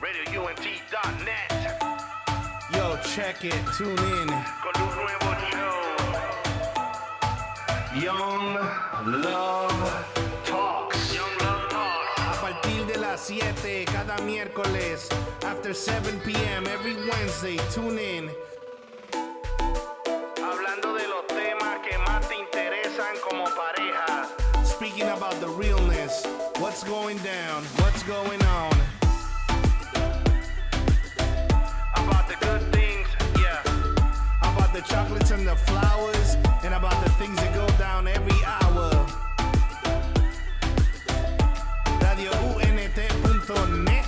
RadioUNT.net. Yo, check it, tune in. Con un nuevo show. Young Love Talks. Young Love Talks. A partir de las 7 cada miércoles, after 7 p.m. every Wednesday, tune in. Hablando de los temas que más te interesan como pareja. Speaking about the realness, what's going down, what's going on. About the chocolates and the flowers, and about the things that go down every hour. RadioUNT.net.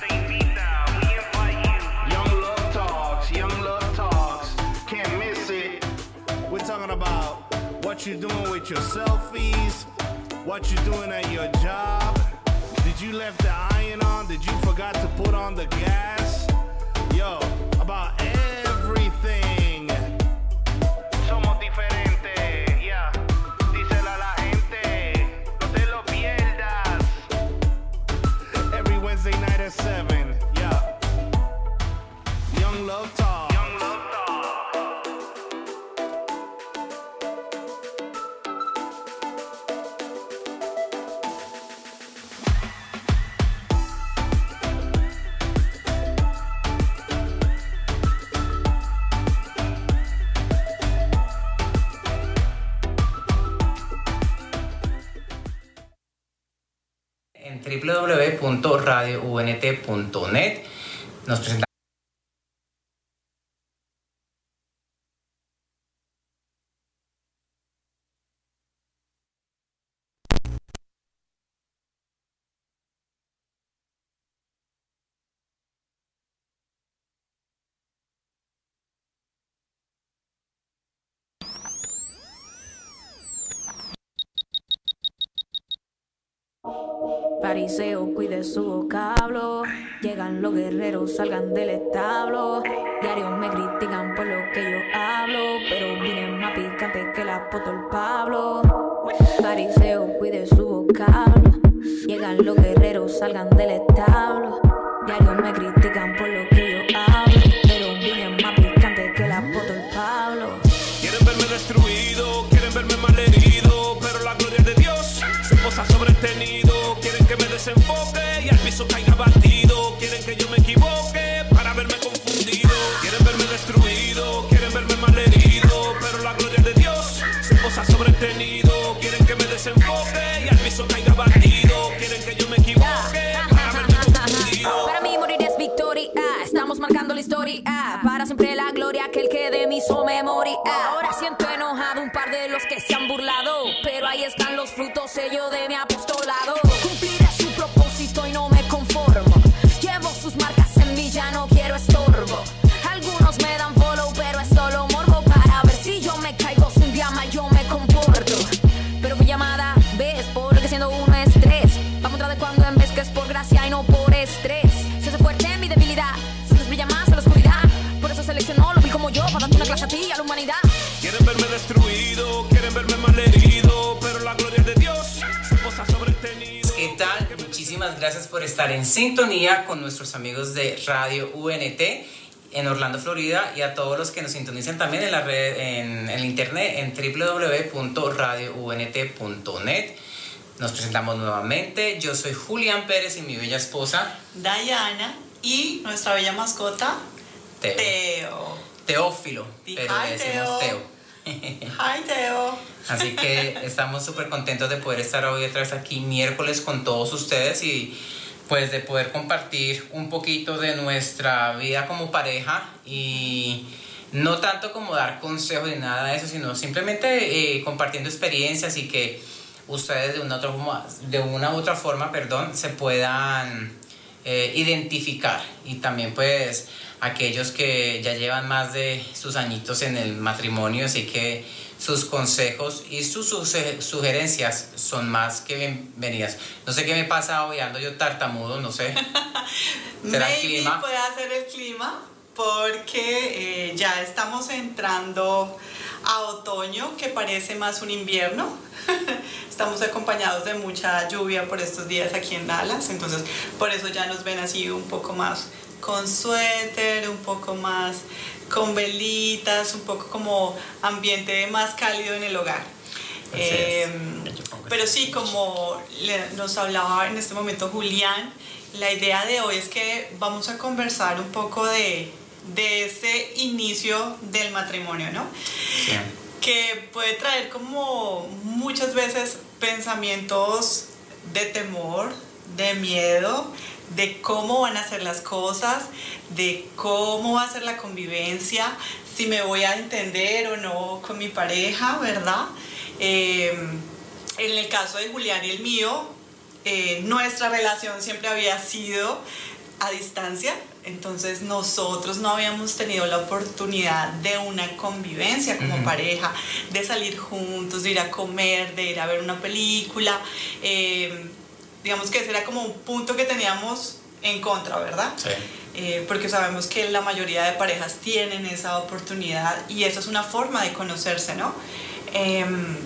Te invita, we invite you. Young Love Talks, Young Love Talks. Can't miss it. We're talking about what you're doing with your selfies, what you're doing at your job. Did you left the iron on? Did you forgot to put on the gas? Yo, about seven, yeah. Young love. www.radiount.net. Nos presentamos. Fariseo, cuide su vocablo. Llegan los guerreros, salgan del establo. Diarios me critican por lo que yo hablo. Pero vienen más picante que el apóstol Pablo. Fariseo, cuide su vocablo. Llegan los guerreros, salgan del establo. Diarios me critican por lo que Muchísimas gracias por estar en sintonía con nuestros amigos de Radio UNT en Orlando, Florida y a todos los que nos sintonizan también en la red, en el internet en www.radiount.net. Nos presentamos nuevamente. Yo soy Julián Pérez y mi bella esposa Diana y nuestra bella mascota, Teo. Teo. Teófilo, pero le decimos Teo. Hi, Teo. Así que estamos súper contentos de poder estar hoy otra vez aquí miércoles con todos ustedes y pues de poder compartir un poquito de nuestra vida como pareja y no tanto como dar consejos ni nada de eso, sino simplemente eh, compartiendo experiencias y que ustedes de una, otra forma, de una u otra forma perdón, se puedan eh, identificar y también pues aquellos que ya llevan más de sus añitos en el matrimonio, así que sus consejos y sus suge- sugerencias son más que bienvenidas. No sé qué me pasa hoy, ando yo tartamudo, no sé. ¿Será el Maybe clima? puede ser el clima porque eh, ya estamos entrando a otoño que parece más un invierno. estamos acompañados de mucha lluvia por estos días aquí en Dallas, entonces por eso ya nos ven así un poco más con suéter, un poco más con velitas, un poco como ambiente más cálido en el hogar. Em, pero sí, como nos hablaba en este momento Julián, la idea de hoy es que vamos a conversar un poco de, de ese inicio del matrimonio, ¿no? Sí. que puede traer como muchas veces pensamientos de temor, de miedo, de cómo van a ser las cosas, de cómo va a ser la convivencia, si me voy a entender o no con mi pareja, ¿verdad? Eh, en el caso de Julián y el mío, eh, nuestra relación siempre había sido a distancia, entonces nosotros no habíamos tenido la oportunidad de una convivencia como Ujú. pareja, de salir juntos, de ir a comer, de ir a ver una película. eh, digamos que ese era como un punto que teníamos en contra, ¿verdad? Sí. Eh, porque sabemos que la mayoría de parejas tienen esa oportunidad y eso es una forma de conocerse, ¿no? Em,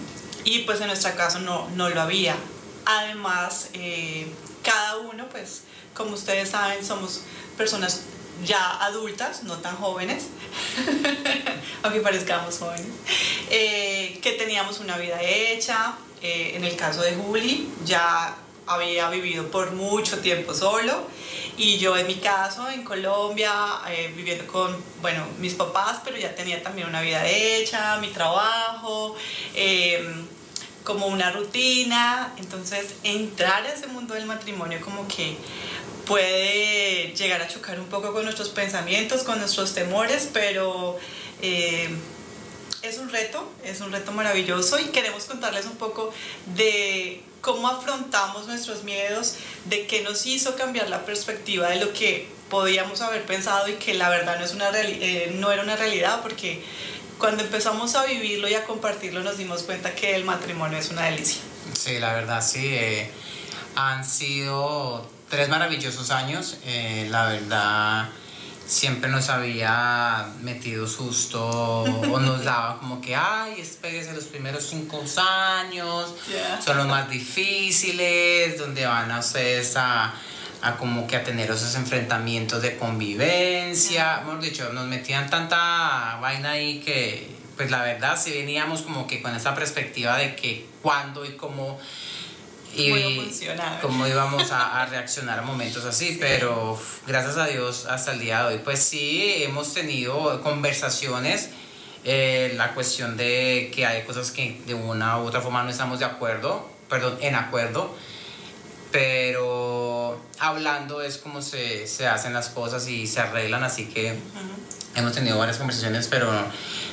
y pues en nuestro caso no, no lo había. Además, eh, cada uno, pues como ustedes saben, somos personas ya adultas, no tan jóvenes, aunque parezcamos jóvenes, eh, que teníamos una vida hecha. eh, en el caso de Juli, ya había vivido por mucho tiempo solo y yo en mi caso en Colombia eh, viviendo con bueno mis papás pero ya tenía también una vida hecha mi trabajo eh, como una rutina entonces entrar a ese mundo del matrimonio como que puede llegar a chocar un poco con nuestros pensamientos con nuestros temores pero eh, es un reto, es un reto maravilloso y queremos contarles un poco de cómo afrontamos nuestros miedos, de qué nos hizo cambiar la perspectiva de lo que podíamos haber pensado y que la verdad no, es una eh, no era una realidad porque cuando empezamos a vivirlo y a compartirlo nos dimos cuenta que el matrimonio es una delicia. Sí, la verdad, sí. eh, han sido tres maravillosos años. eh, la verdad, siempre nos había metido susto o nos daba como que, ay, espérese los primeros cinco años, son los más difíciles, donde van a ustedes a, a como que a tener esos enfrentamientos de convivencia. Hemos dicho, nos metían tanta vaina ahí que, pues la verdad, si veníamos como que con esa perspectiva de que cuándo y cómo y Cómo íbamos a, a reaccionar a momentos así, pero gracias a Dios hasta el día de hoy, pues sí, hemos tenido conversaciones, eh, la cuestión de que hay cosas que de una u otra forma no estamos de acuerdo, perdón, en acuerdo, pero hablando es como se, se hacen las cosas y se arreglan, así que hemos tenido varias conversaciones, pero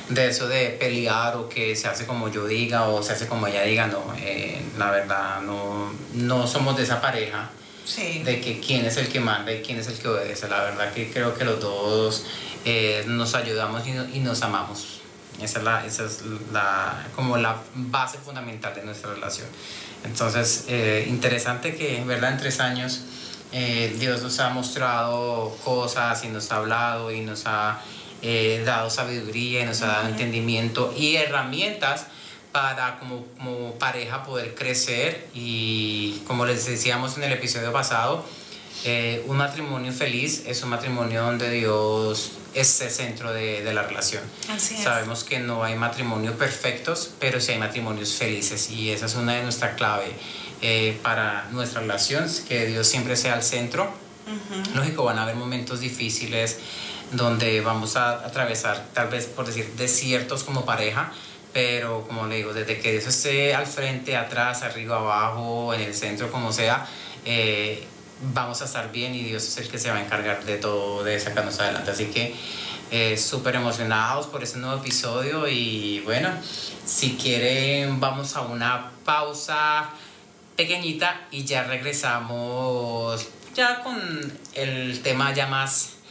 de eso de pelear o que se hace como yo diga o se hace como ella diga, no, eh, la verdad no, no somos de esa pareja Sí. de que quién es el que manda y quién es el que obedece. La verdad que creo que los dos eh, nos ayudamos y, no- y nos amamos. Esa es, la, esa es la, como la base fundamental de nuestra relación. Entonces, eh, interesante que, ¿verdad? En tres años eh, Dios nos ha mostrado cosas y nos ha hablado y nos ha eh, dado sabiduría y nos ha dado entendimiento y herramientas para como, como pareja poder crecer y como les decíamos en el episodio pasado, eh, un matrimonio feliz es un matrimonio donde Dios es el centro de, de la relación. Así es. Sabemos que no hay matrimonios perfectos, pero sí hay matrimonios felices y esa es una de nuestras claves eh, para nuestra relación, que Dios siempre sea el centro. Lógico, van a haber momentos difíciles donde vamos a atravesar, tal vez por decir, desiertos como pareja, pero como le digo, desde que Dios esté al frente, atrás, arriba, abajo, en el centro, como sea, eh, vamos a estar bien y Dios es el que se va a encargar de todo, de sacarnos adelante. Así que eh, súper emocionados por este nuevo episodio y bueno, si quieren vamos a una pausa pequeñita y ya regresamos ya con el tema ya más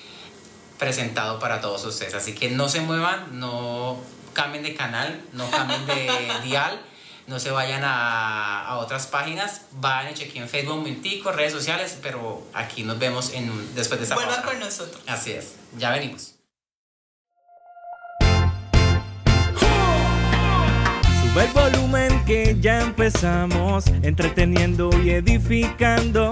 presentado para todos ustedes. Así que no se muevan, no cambien de canal, no cambien de dial, no se vayan a, a otras páginas, vayan y chequen Facebook, un momentico, redes sociales, pero aquí nos vemos en, un- después de esta Vuelvan pausa. con nosotros. Así es, ya venimos. Sube el volumen que ya empezamos, entreteniendo y edificando.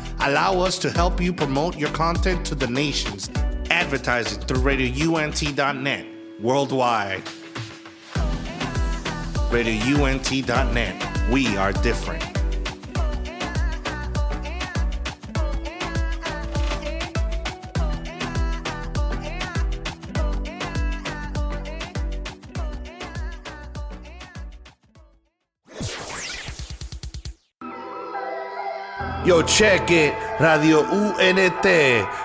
Allow us to help you promote your content to the nations. Advertise it through radiount.net worldwide. radiount.net. We are different. Yo, check it. Radio UNT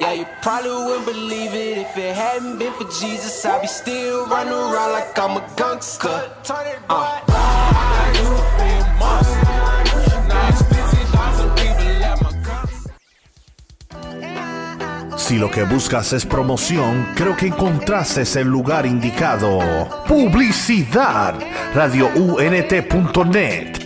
Yeah, you probably wouldn't believe it if it hadn't been for Jesus. I'd be still running around like I'm a gangster. Uh. Si lo que buscas es promoción, creo que encontraste el lugar indicado. Publicidad. RadioUNT.net.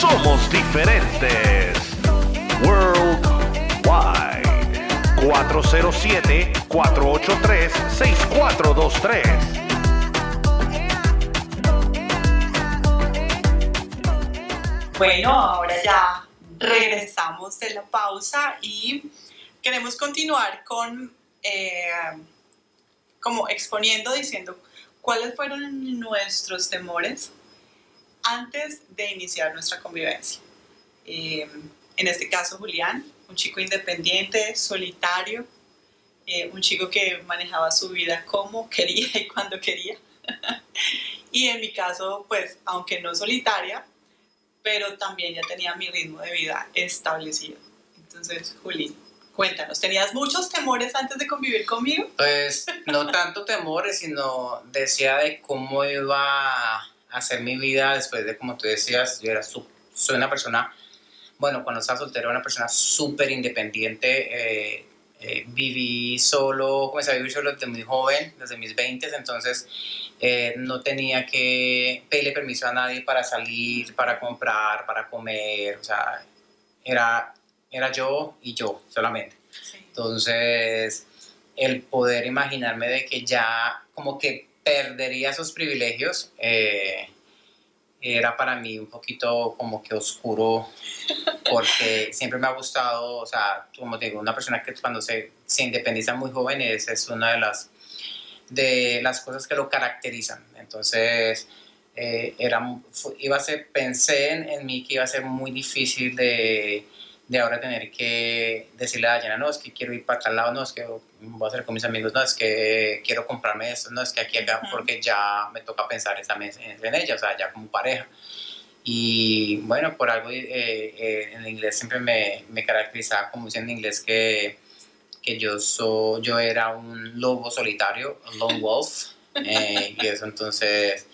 Somos diferentes. Worldwide. 407-483-6423. Bueno, ahora ya regresamos de la pausa y queremos continuar con, eh, como exponiendo, diciendo cuáles fueron nuestros temores antes de iniciar nuestra convivencia. Eh, en este caso, Julián, un chico independiente, solitario, eh, un chico que manejaba su vida como quería y cuando quería. y en mi caso, pues, aunque no solitaria, pero también ya tenía mi ritmo de vida establecido. Entonces, Juli, cuéntanos, ¿tenías muchos temores antes de convivir conmigo? Pues no tanto temores, sino decía de cómo iba hacer mi vida después de, como tú decías, yo era su- soy una persona, bueno, cuando estaba soltero, era una persona súper independiente. eh, eh, viví solo, comencé a vivir solo desde muy joven, desde mis 20, entonces eh, no tenía que pedirle permiso a nadie para salir, para comprar, para comer, o sea, era, era yo y yo solamente. Sí. Entonces, el poder imaginarme de que ya como que perdería esos privilegios eh, era para mí un poquito como que oscuro porque siempre me ha gustado, o sea, como te digo, una persona que cuando se, independiza muy joven es, es una de las de las cosas que lo caracterizan. Entonces, eh, era, iba a ser, pensé en, mí que iba a ser muy difícil de, de ahora tener que decirle a Dayana, no, es que quiero ir para tal lado, no, es que voy a hacer con mis amigos, no, es que quiero comprarme esto, no, es que aquí, acá, porque ya me toca pensar en, ella, o sea, ya como pareja. Y bueno, por algo eh, eh, en inglés siempre me, me caracterizaba como dicen en inglés que, que yo, so, yo era un lobo solitario, un lone wolf, eh, y eso entonces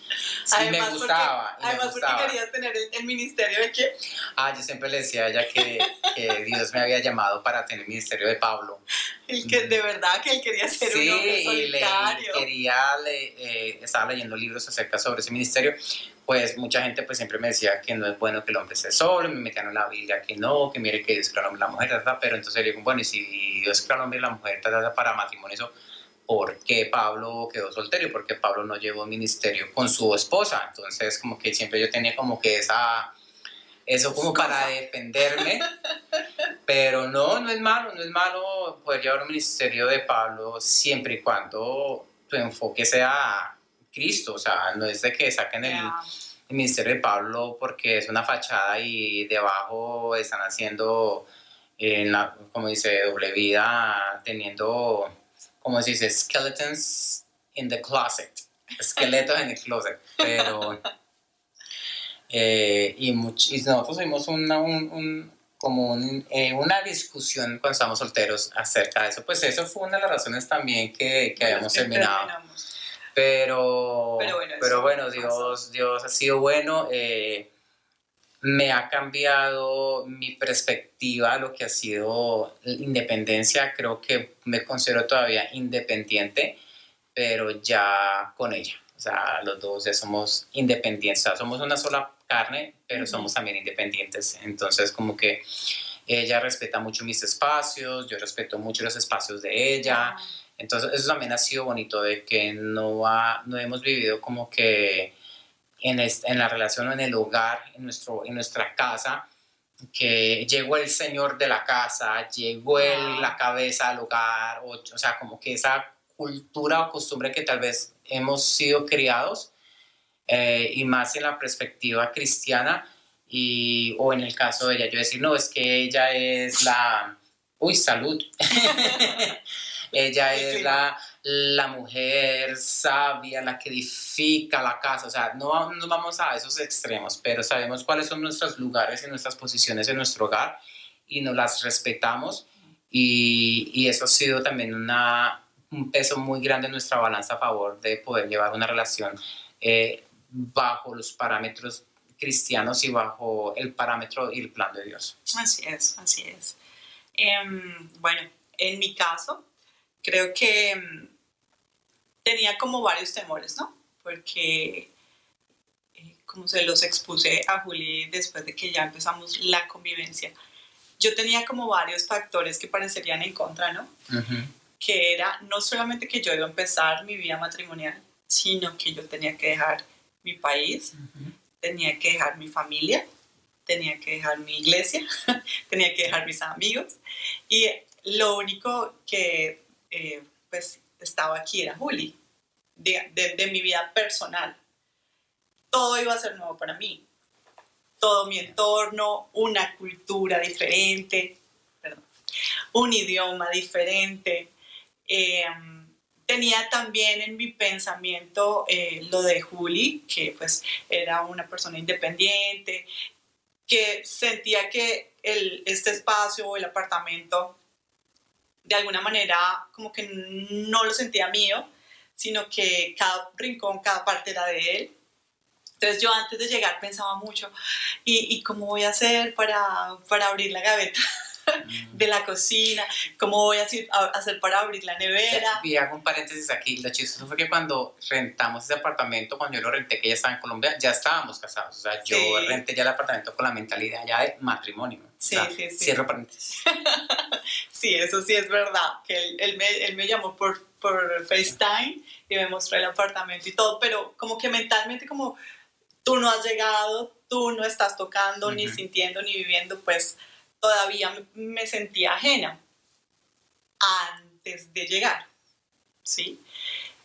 sí me porque- gustaba. me además gustaba. porque querías tener el, el ministerio de qué? Ah, yo siempre le decía a ella que, que Dios me había llamado para tener el ministerio de Pablo. El que de verdad que él quería ser un hombre Sí, y le solitario. quería, le, eh, estaba leyendo libros acerca sobre ese ministerio, pues mucha gente pues siempre me decía que no es bueno que el hombre esté solo, me metían en la Biblia que no, que mire que Dios creó al hombre y la mujer, ta, ta, pero entonces le digo, bueno, y si Dios creó al hombre y la mujer ta, para matrimonio, eso, ¿por qué Pablo quedó soltero? ¿Por qué Pablo no llevó ministerio con su esposa? Entonces como que siempre yo tenía como que esa... Eso como para defenderme, pero no, no es malo, no es malo poder llevar un ministerio de Pablo siempre y cuando tu enfoque sea Cristo, o sea, no es de que saquen el, Ya. el ministerio de Pablo porque es una fachada y debajo están haciendo, en la, como dice, doble vida, teniendo, como se dice, skeletons in the closet, esqueletos en el closet, pero... eh, y, much- y nosotros tuvimos una, un, un- como un, eh, una discusión cuando estábamos solteros acerca de eso, pues eso fue una de las razones también que, que habíamos que terminado. terminamos. Pero, Pero bueno, pero bueno. Dios, Dios ha sido bueno. eh, me ha cambiado mi perspectiva a lo que ha sido independencia. Creo que me considero todavía independiente, pero ya con ella. O sea, los dos ya somos independientes. O sea, somos una sola carne, pero somos también independientes. Entonces, como que ella respeta mucho mis espacios, yo respeto mucho los espacios de ella. Entonces, eso también ha sido bonito de que no, ha- no hemos vivido como que en, en la relación o en el hogar, en, nuestro, en nuestra casa, que llegó el señor de la casa, llegó el, la cabeza al hogar, o, o sea, como que esa cultura o costumbre que tal vez hemos sido criados, eh, y más en la perspectiva cristiana, y, o en el caso de ella, yo decir, no, es que ella es la... Uy, salud. ella El es la, la mujer sabia, la que edifica la casa. O sea, no, no vamos a esos extremos, pero sabemos cuáles son nuestros lugares y nuestras posiciones en nuestro hogar y nos las respetamos. Y, y eso ha sido también una, un peso muy grande en nuestra balanza a favor de poder llevar una relación eh, bajo los parámetros cristianos y bajo el parámetro y el plan de Dios. Así es, así es. Em, bueno, en mi caso, creo que em, tenía como varios temores, ¿no? Porque, eh, como se los expuse a Juli después de que ya empezamos la convivencia, yo tenía como varios factores que parecerían en contra, ¿no? Que era no solamente que yo iba a empezar mi vida matrimonial, sino que yo tenía que dejar mi país, tenía que dejar mi familia, tenía que dejar mi iglesia, tenía que dejar mis amigos y lo único que eh, pues estaba aquí era Juli, de, de- mi vida personal. Todo iba a ser nuevo para mí, todo mi entorno, una cultura diferente, un idioma diferente. eh, tenía también en mi pensamiento eh, lo de Juli, que pues era una persona independiente, que sentía que el, este espacio o el apartamento de alguna manera como que no lo sentía mío, sino que cada rincón, cada parte era de él. Entonces yo antes de llegar pensaba mucho, ¿y, y cómo voy a hacer para, para abrir la gaveta de la cocina? ¿Cómo voy a hacer, para abrir la nevera? Y hago un paréntesis aquí. Lo chistoso fue que cuando rentamos ese apartamento, cuando yo lo renté, que ya estaba en Colombia, ya estábamos casados. O sea, yo Sí. renté ya el apartamento con la mentalidad ya de matrimonio. O Sí, sea, sí, sí. Cierro paréntesis. Sí, eso sí es verdad, que él, él me, él me llamó por, por FaceTime y me mostró el apartamento y todo, pero como que mentalmente como tú no has llegado, tú no estás tocando, ni sintiendo, ni viviendo, pues todavía me, sentía ajena antes de llegar, ¿sí?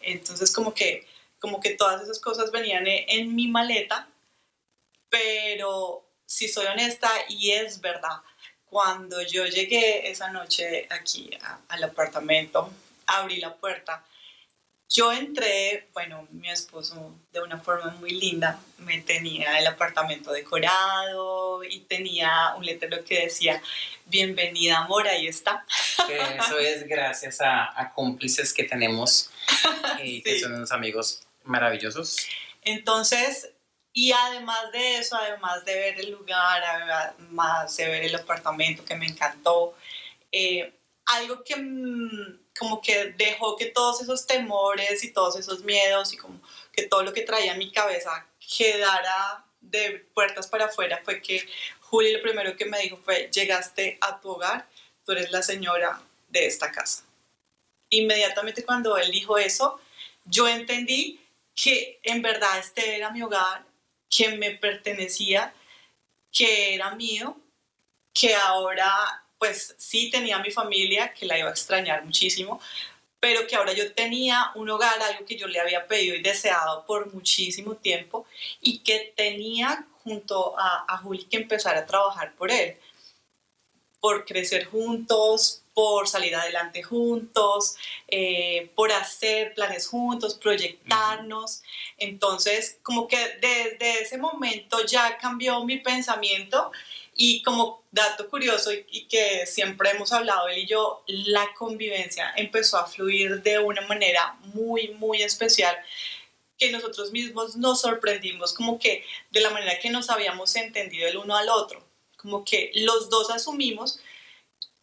Entonces como que, como que todas esas cosas venían en, en mi maleta, pero si soy honesta y es verdad, cuando yo llegué esa noche aquí al apartamento, abrí la puerta, yo entré, bueno, mi esposo de una forma muy linda me tenía el apartamento decorado y tenía un letrero que decía, bienvenida amor, ahí está. Que eso es gracias a, a cómplices que tenemos y que Sí. son unos amigos maravillosos. Entonces, y además de eso, además de ver el lugar, además de ver el apartamento que me encantó, eh, algo que mm, como que dejó que todos esos temores y todos esos miedos y como que todo lo que traía en mi cabeza quedara de puertas para afuera fue que Juli lo primero que me dijo fue, llegaste a tu hogar, tú eres la señora de esta casa. Inmediatamente cuando él dijo eso, yo entendí que en verdad este era mi hogar, que me pertenecía, que era mío, que ahora pues sí tenía mi familia, que la iba a extrañar muchísimo, pero que ahora yo tenía un hogar, algo que yo le había pedido y deseado por muchísimo tiempo y que tenía junto a, a Juli que empezar a trabajar por él, por crecer juntos, por salir adelante juntos, eh, por hacer planes juntos, proyectarnos. Entonces, como que desde ese momento ya cambió mi pensamiento y como dato curioso y, y que siempre hemos hablado él y yo, la convivencia empezó a fluir de una manera muy, muy especial que nosotros mismos nos sorprendimos como que de la manera que nos habíamos entendido el uno al otro, como que los dos asumimos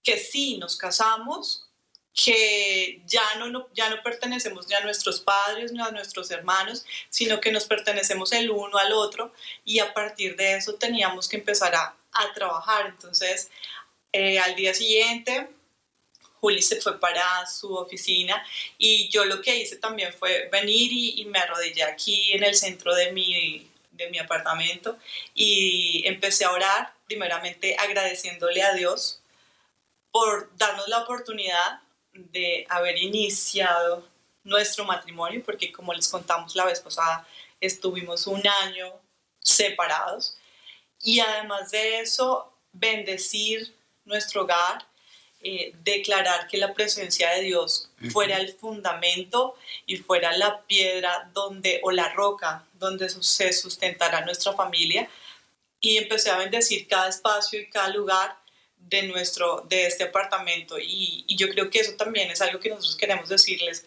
que sí nos casamos, que ya no, ya no pertenecemos ni a nuestros padres ni a nuestros hermanos, sino que nos pertenecemos el uno al otro. Y a partir de eso teníamos que empezar a, a trabajar. Entonces, eh, al día siguiente, Juli se fue para su oficina y yo lo que hice también fue venir y, y me arrodillé aquí en el centro de mi, de mi apartamento y empecé a orar, primeramente agradeciéndole a Dios por darnos la oportunidad de haber iniciado nuestro matrimonio, porque como les contamos la vez pasada, estuvimos un año separados. Y además de eso, bendecir nuestro hogar, eh, declarar que la presencia de Dios fuera el fundamento y fuera la piedra donde, o la roca donde se sustentará nuestra familia. Y empecé a bendecir cada espacio y cada lugar de nuestro de este apartamento y, y yo creo que eso también es algo que nosotros queremos decirles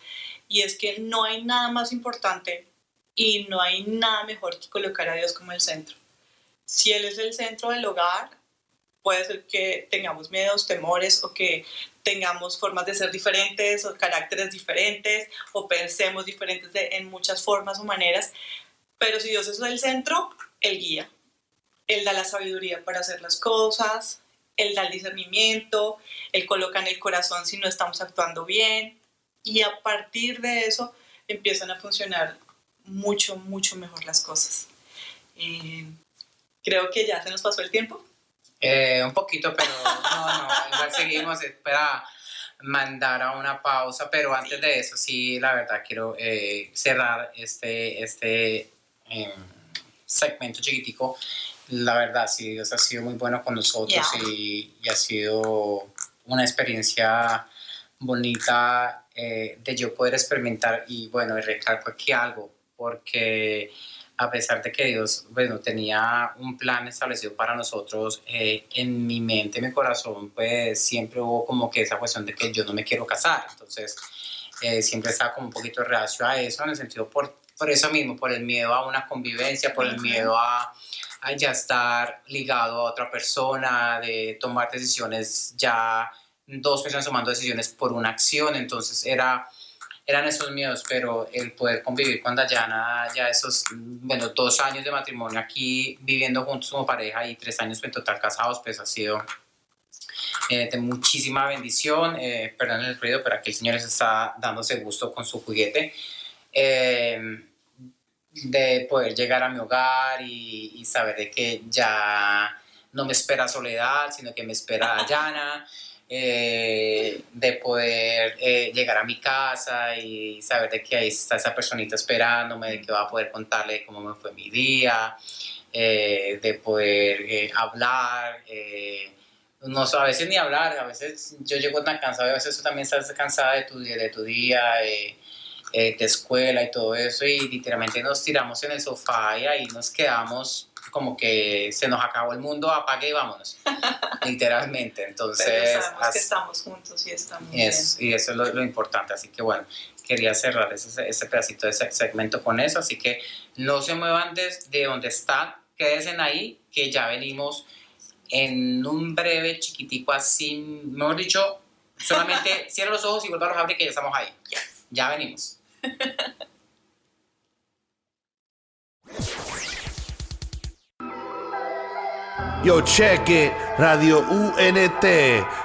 y es que no hay nada más importante y no hay nada mejor que colocar a Dios como el centro. Si Él es el centro del hogar, puede ser que tengamos miedos, temores o que tengamos formas de ser diferentes o caracteres diferentes o pensemos diferentes en muchas formas o maneras, pero si Dios es el centro, Él guía. Él da la sabiduría para hacer las cosas, Él da el discernimiento, Él coloca en el corazón si no estamos actuando bien y a partir de eso empiezan a funcionar mucho, mucho mejor las cosas. Eh, creo que ya se nos pasó el tiempo. Eh, un poquito, pero no, no, igual seguimos, es para mandar a una pausa, pero antes de eso, sí, la verdad, quiero eh, cerrar este, este em, segmento chiquitico. La verdad, sí, Dios ha sido muy bueno con nosotros Yeah. y, y ha sido una experiencia bonita eh, de yo poder experimentar y bueno, y recalco aquí algo, porque a pesar de que Dios, bueno, tenía un plan establecido para nosotros, eh, en mi mente, en mi corazón, pues siempre hubo como que esa cuestión de que yo no me quiero casar. Entonces, eh, siempre estaba como un poquito reacio a eso, en el sentido por, por eso mismo, por el miedo a una convivencia, por el miedo a, a ya estar ligado a otra persona, de tomar decisiones ya, dos personas tomando decisiones por una acción. Entonces, era eran esos miedos, pero el poder convivir con Dayana, ya esos, bueno, dos años de matrimonio aquí viviendo juntos como pareja y tres años en total casados, pues ha sido eh, de muchísima bendición. Eh, perdón el ruido, pero aquí el Señor está dándose gusto con su juguete. Eh, de poder llegar a mi hogar y, y saber de que ya no me espera soledad, sino que me espera Dayana. Eh, de poder eh, llegar a mi casa y saber de que ahí está esa personita esperándome, de que va a poder contarle cómo me fue mi día, eh, de poder hablar. no a veces ni hablar, a veces yo llego tan cansado, a veces tú también estás cansada de tu, de tu día, de escuela y todo eso, y literalmente nos tiramos en el sofá y ahí nos quedamos como que se nos acabó el mundo, apague y vámonos, literalmente. Entonces, Pero sabemos que estamos juntos y estamos es- y eso es lo, lo importante. Así que bueno, quería cerrar ese, ese pedacito de ese segmento con eso. Así que no se muevan desde donde están, quédense ahí, que ya venimos en un breve chiquitico así, mejor dicho, solamente cierra los ojos y vuelva a los abrir que ya estamos ahí. Ya venimos. Yo, check it. Radio UNT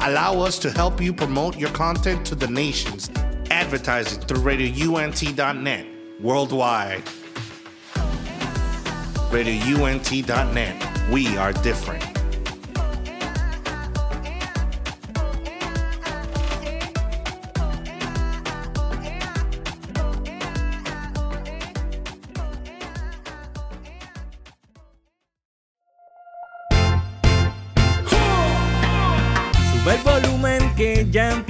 Allow us to help you promote your content to the nations. Advertising through radiount.net worldwide. radiount.net. We are different.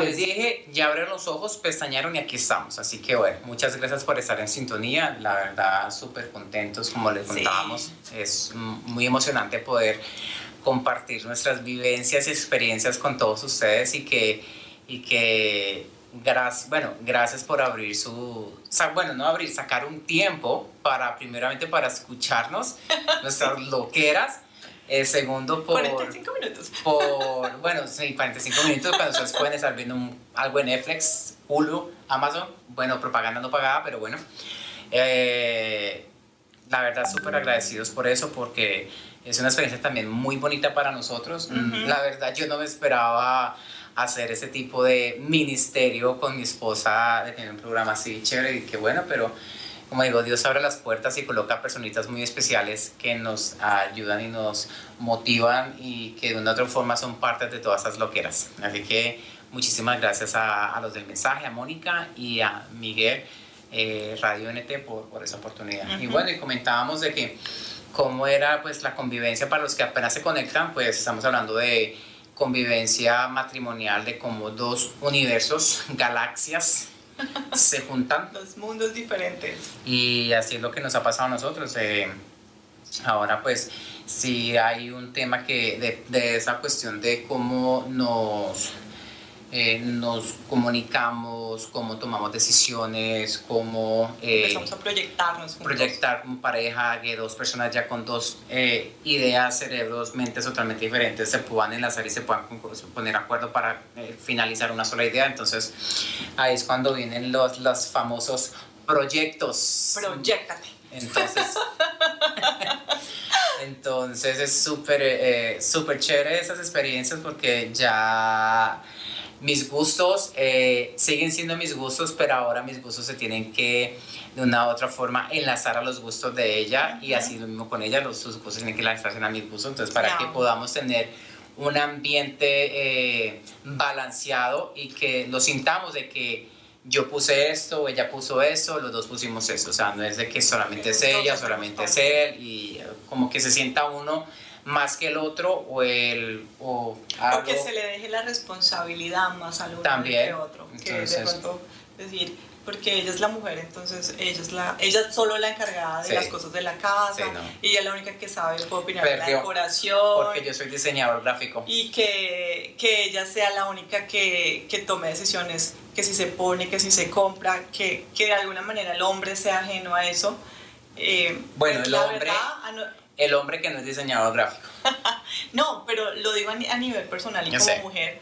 Les dije, ya abrieron los ojos, pestañaron y aquí estamos. Así que bueno, muchas gracias por estar en sintonía. La verdad, súper contentos, como les Sí. contábamos. Es muy emocionante poder compartir nuestras vivencias y experiencias con todos ustedes y que, y que gracias, bueno, gracias por abrir su, bueno, no abrir, sacar un tiempo para, primeramente para escucharnos, nuestras loqueras, eh, segundo por... 45 minutos. por, bueno, sí, 45 minutos cuando ustedes pueden estar viendo un- algo en Netflix, Hulu, Amazon, bueno, propaganda no pagada, pero bueno. Eh, la verdad, súper agradecidos por eso, porque es una experiencia también muy bonita para nosotros. La verdad, yo no me esperaba hacer ese tipo de ministerio con mi esposa, de tener un programa así chévere y qué bueno, pero como digo, Dios abre las puertas y coloca personitas muy especiales que nos ayudan y nos motivan y que de una u otra forma son parte de todas esas loqueras. Así que muchísimas gracias a, a los del mensaje, a Mónica y a Miguel, eh, Radio NT, por, por esa oportunidad. Y bueno, y comentábamos de que cómo era pues la convivencia para los que apenas se conectan, pues estamos hablando de convivencia matrimonial, de cómo dos universos, galaxias, se juntan Dos mundos diferentes. y así es lo que nos ha pasado a nosotros. eh, ahora pues sí hay un tema que de, de esa cuestión de cómo nos, eh, nos comunicamos, cómo tomamos decisiones, cómo... eh, Empezamos a proyectarnos juntos. proyectar como pareja, que dos personas ya con dos eh, ideas, cerebros, mentes totalmente diferentes se puedan enlazar y se puedan poner de acuerdo para eh, finalizar una sola idea. Entonces ahí es cuando vienen los, los famosos proyectos. Proyectate. Entonces, entonces es súper eh, súper chévere esas experiencias porque ya mis gustos eh, siguen siendo mis gustos, pero ahora mis gustos se tienen que de una u otra forma enlazar a los gustos de ella y así lo mismo con ella, los, sus gustos tienen que enlazarse a mis gustos, entonces para que podamos tener un ambiente eh, balanceado y que lo sintamos de que yo puse esto, ella puso eso, los dos pusimos eso. O sea, no es de que solamente es ella, solamente es él, y eh, como que se sienta uno más que el otro, o el. O, O algo- que se le deje la responsabilidad más al uno También. que otro. Que de Entonces- pronto decir, porque ella es la mujer, entonces ella es la, ella es solo la encargada de Sí. las cosas de la casa, Sí, no. y ella es la única que sabe puede opinar de la decoración. Porque yo soy diseñador gráfico. y que, que ella sea la única que, que tome decisiones, que si se pone, que si se compra, que, que de alguna manera el hombre sea ajeno a eso. Eh, Bueno, pues el la hombre- verdad, El hombre que no es diseñador gráfico. no, pero lo digo a, ni- a nivel personal y Yo como sé. mujer,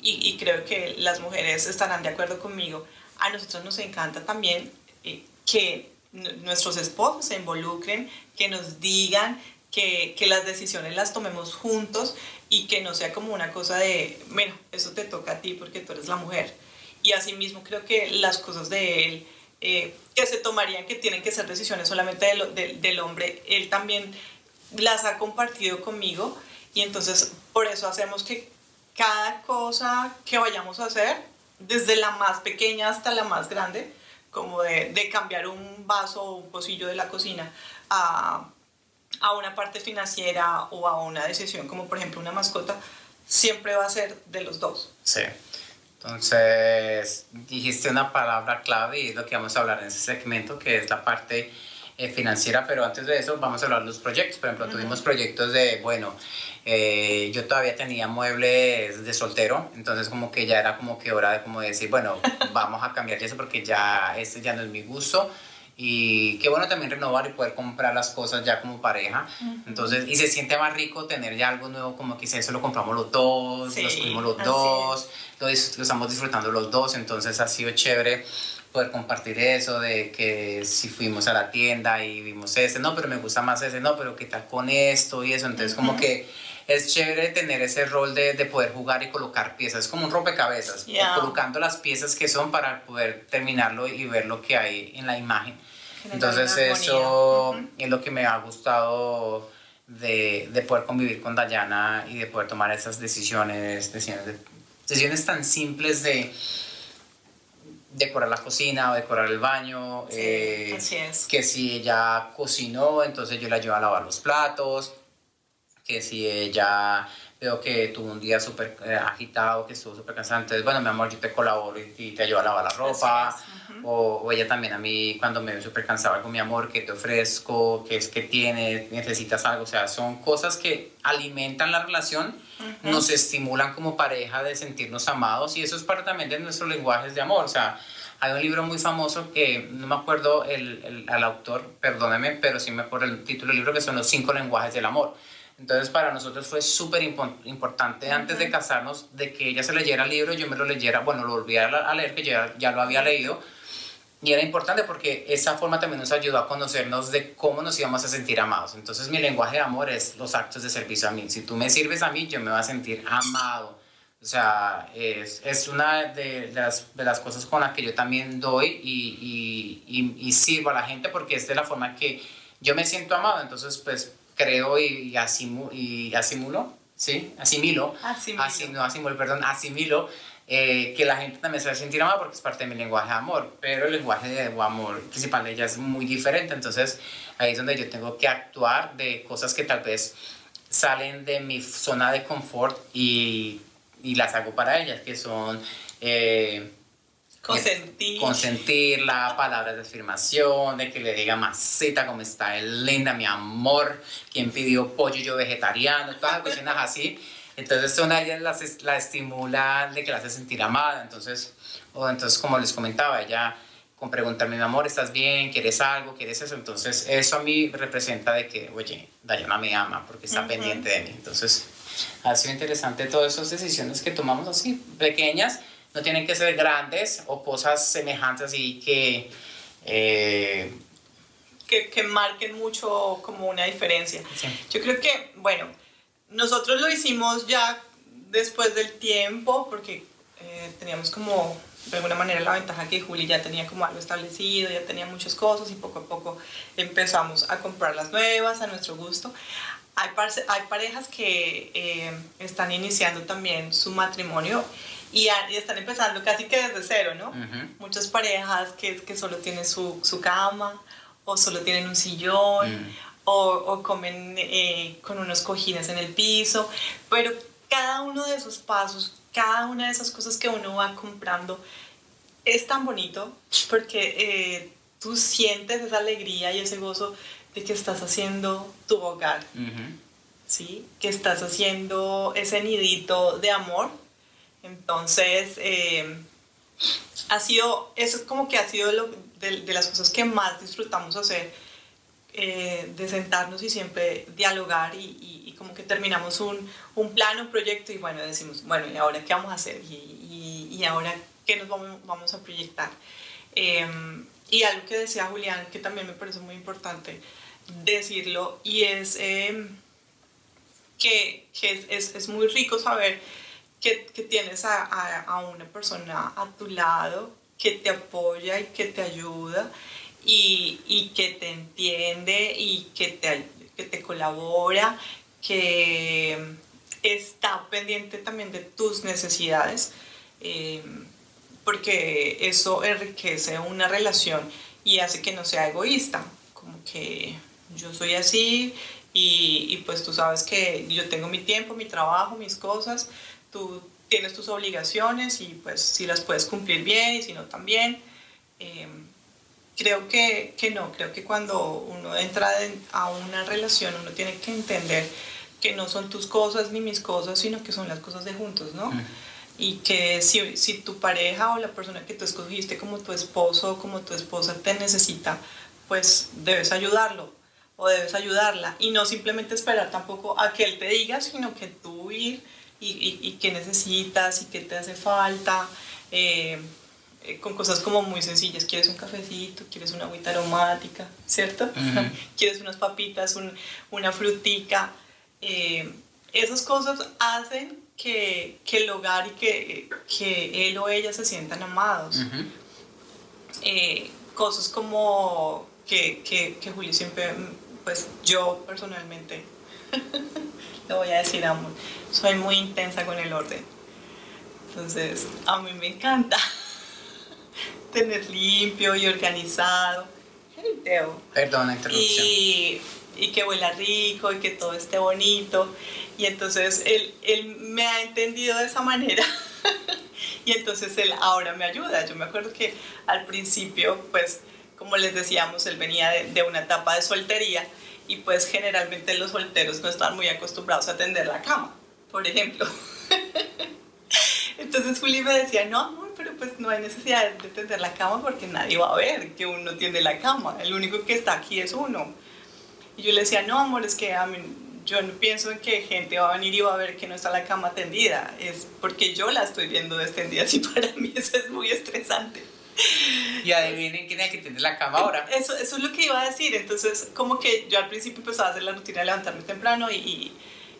y, y creo que las mujeres estarán de acuerdo conmigo, a nosotros nos encanta también eh, que nuestros esposos se involucren, que nos digan, que, que las decisiones las tomemos juntos y que no sea como una cosa de, bueno, eso te toca a ti porque tú eres la mujer. Y asimismo creo que las cosas de él eh, que se tomarían, que tienen que ser decisiones solamente del- del- del hombre, él también las ha compartido conmigo y entonces por eso hacemos que cada cosa que vayamos a hacer, desde la más pequeña hasta la más grande, como de, cambiar un vaso o un pocillo de la cocina a, a una parte financiera o a una decisión como por ejemplo una mascota, siempre va a ser de los dos. Sí. Entonces, dijiste una palabra clave y es lo que vamos a hablar en ese segmento, que es la parte eh, financiera, pero antes de eso vamos a hablar de los proyectos. Por ejemplo, tuvimos proyectos de, bueno, eh, yo todavía tenía muebles de soltero, entonces como que ya era como que hora de como decir, bueno, vamos a cambiar eso porque ya este ya no es mi gusto. Y qué bueno también renovar y poder comprar las cosas ya como pareja. Entonces, y se siente más rico tener ya algo nuevo, como que si eso lo compramos los dos, Sí, lo los dos, lo, lo estamos disfrutando los dos, entonces ha sido chévere poder compartir eso, de que si fuimos a la tienda y vimos ese, no, pero me gusta más ese, no, pero qué tal con esto y eso, entonces como que es chévere tener ese rol de, de poder jugar y colocar piezas, es como un rompecabezas, Yeah. colocando las piezas que son para poder terminarlo y ver lo que hay en la imagen. Generar Entonces eso Ujú. es lo que me ha gustado de, de poder convivir con Dayana y de poder tomar esas decisiones, decisiones, de- decisiones tan simples de decorar la cocina o decorar el baño. Sí, eh, así es. Que si ella cocinó, entonces yo la ayudo a lavar los platos. Que si ella veo que tuvo un día súper eh, agitado, que estuvo súper cansado, entonces, bueno, mi amor, yo te colaboro y, y te ayudo a lavar la ropa. O, o ella también a mí, cuando me veo súper cansado, algo, mi amor, que te ofrezco, que es que tienes, necesitas algo. O sea, son cosas que alimentan la relación, nos estimulan como pareja de sentirnos amados y eso es parte también de nuestros lenguajes de amor. O sea, hay un libro muy famoso que no me acuerdo el, el, al autor, perdóneme, pero sí me acuerdo el título del libro que son los cinco lenguajes del amor. Entonces para nosotros fue súper impo- importante antes de casarnos de que ella se leyera el libro, yo me lo leyera, bueno, lo volví a, a leer, que ya, ya lo había leído. Y era importante porque esa forma también nos ayudó a conocernos de cómo nos íbamos a sentir amados. Entonces mi lenguaje de amor es los actos de servicio a mí. Si tú me sirves a mí, yo me voy a sentir amado. O sea, es, es una de las, de las cosas con las que yo también doy y, y, y, y sirvo a la gente porque es de la forma que yo me siento amado. Entonces, pues creo y, asimu, y asimulo, ¿sí? Asimilo. Asimilo. Asi- no asimulo, perdón, asimilo. Eh, que la gente también se va a sentir amada porque es parte de mi lenguaje de amor, pero el lenguaje de amor principal de ella es muy diferente, entonces ahí es donde yo tengo que actuar de cosas que tal vez salen de mi zona de confort y, y las hago para ellas, que son... eh, Consentir. Consentirla, palabras de afirmación, de que le diga masita, cómo está linda, mi amor, quien pidió pollo yo vegetariano, todas las cuestiones así. Entonces una de ellas la, la estimula de que la hace sentir amada. Entonces, o entonces como les comentaba, ella con preguntarme, mi amor, ¿estás bien? ¿Quieres algo? ¿Quieres eso? Entonces eso a mí representa de que, oye, Dayana me ama porque está pendiente de mí. Entonces ha sido interesante todas esas decisiones que tomamos así, pequeñas, no tienen que ser grandes o cosas semejantes y que... Eh, que, que marquen mucho como una diferencia. Sí. Yo creo que, bueno, nosotros lo hicimos ya después del tiempo porque eh, teníamos como de alguna manera la ventaja que Juli ya tenía como algo establecido, ya tenía muchas cosas y poco a poco empezamos a comprar las nuevas a nuestro gusto. Hay, parejas que eh, están iniciando también su matrimonio y, están empezando casi que desde cero, ¿no? Ujú. Muchas parejas que, que solo tienen su, su cama o solo tienen un sillón Mm. O, o comen eh, con unos cojines en el piso, pero cada uno de esos pasos, cada una de esas cosas que uno va comprando es tan bonito porque eh, tú sientes esa alegría y ese gozo de que estás haciendo tu hogar, ujú. ¿sí? Que estás haciendo ese nidito de amor. Entonces, eh, ha sido, eso es como que ha sido lo, de, de las cosas que más disfrutamos hacer, eh, de sentarnos y siempre dialogar y, como que terminamos un, un plan, un proyecto y bueno, decimos, bueno, ¿y ahora qué vamos a hacer? ¿Y, y, ahora qué nos vamos, vamos a proyectar? Eh, y algo que decía Julián, que también me parece muy importante decirlo, y es eh, que, que es, es, muy rico saber que, que tienes a, a una persona a tu lado que te apoya y que te ayuda y, y que te entiende y que te, que te colabora, que está pendiente también de tus necesidades, eh, porque eso enriquece una relación y hace que no sea egoísta, como que yo soy así y, y pues tú sabes que yo tengo mi tiempo, mi trabajo, mis cosas, tú tienes tus obligaciones y pues si las puedes cumplir bien y si no también. Eh, creo que, que no, creo que cuando uno entra en- a una relación uno tiene que entender que no son tus cosas ni mis cosas, sino que son las cosas de juntos, ¿no? Y que si, si tu pareja o la persona que tú escogiste como tu esposo o como tu esposa te necesita, pues debes ayudarlo o debes ayudarla y no simplemente esperar tampoco a que él te diga, sino que tú ir y, y, y qué necesitas y qué te hace falta. eh, eh, con cosas como muy sencillas, quieres un cafecito, quieres una agüita aromática, ¿cierto? Quieres unas papitas, un- una frutica. eh, esas cosas hacen que, que el hogar y que, que él o ella se sientan amados. Eh, cosas como que, que, que Julio siempre, pues yo personalmente, lo voy a decir, amor, soy muy intensa con el orden. Entonces, a mí me encanta tener limpio y organizado. Teo. Perdona, interrupción. Y, y que huela rico y que todo esté bonito. Y entonces él, él me ha entendido de esa manera. y entonces él ahora me ayuda. Yo me acuerdo que al principio, pues, como les decíamos, él venía de, de una etapa de soltería y pues generalmente los solteros no están muy acostumbrados a tender la cama, por ejemplo. Entonces Juli me decía, no, amor, pero pues no hay necesidad de tender la cama porque nadie va a ver que uno tiende la cama. El único que está aquí es uno. Y yo le decía, no, amor, es que a mí, yo no pienso en que gente va a venir y va a ver que no está la cama tendida. Es porque yo la estoy viendo extendida y para mí eso es muy estresante. Y adivinen quién es el que tiene la cama ahora. Eso, eso es lo que iba a decir. Entonces, como que yo al principio empezaba a hacer la rutina de levantarme temprano y, y,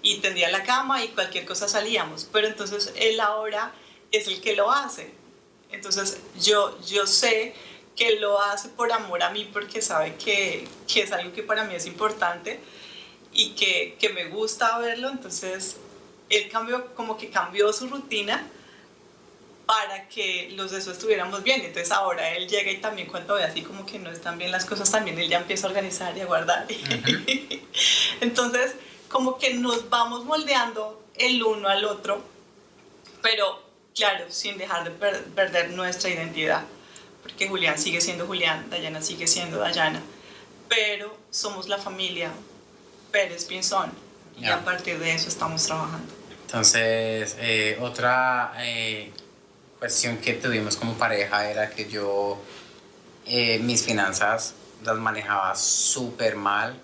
y tendía la cama y cualquier cosa salíamos. Pero entonces él ahora es el que lo hace. Entonces yo, yo sé que lo hace por amor a mí porque sabe que, que es algo que para mí es importante y que, que me gusta verlo. Entonces él cambió, como que cambió su rutina para que los de eso estuviéramos bien. Entonces ahora él llega y también cuando ve así como que no están bien las cosas, también él ya empieza a organizar y a guardar. Entonces como que nos vamos moldeando el uno al otro, pero claro, sin dejar de per perder nuestra identidad, porque Julián sigue siendo Julián, Dayana sigue siendo Dayana, pero somos la familia Pérez Pinzón y Ya. a partir de eso estamos trabajando. Entonces, eh, otra eh, cuestión que tuvimos como pareja era que yo eh, mis finanzas las manejaba súper mal.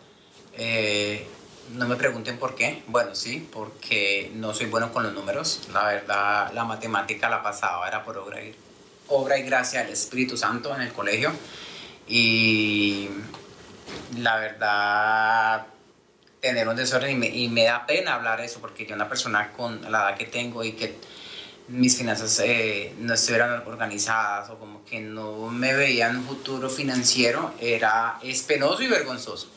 No me pregunten por qué. Bueno, sí, porque no soy bueno con los números. La verdad, la matemática la pasaba, era por obra y, obra y gracia del Espíritu Santo en el colegio. Y la verdad, tener un desorden y me, y me da pena hablar eso porque yo una persona con la edad que tengo y que mis finanzas eh, no estuvieran organizadas o como que no me veía en un futuro financiero era es penoso y vergonzoso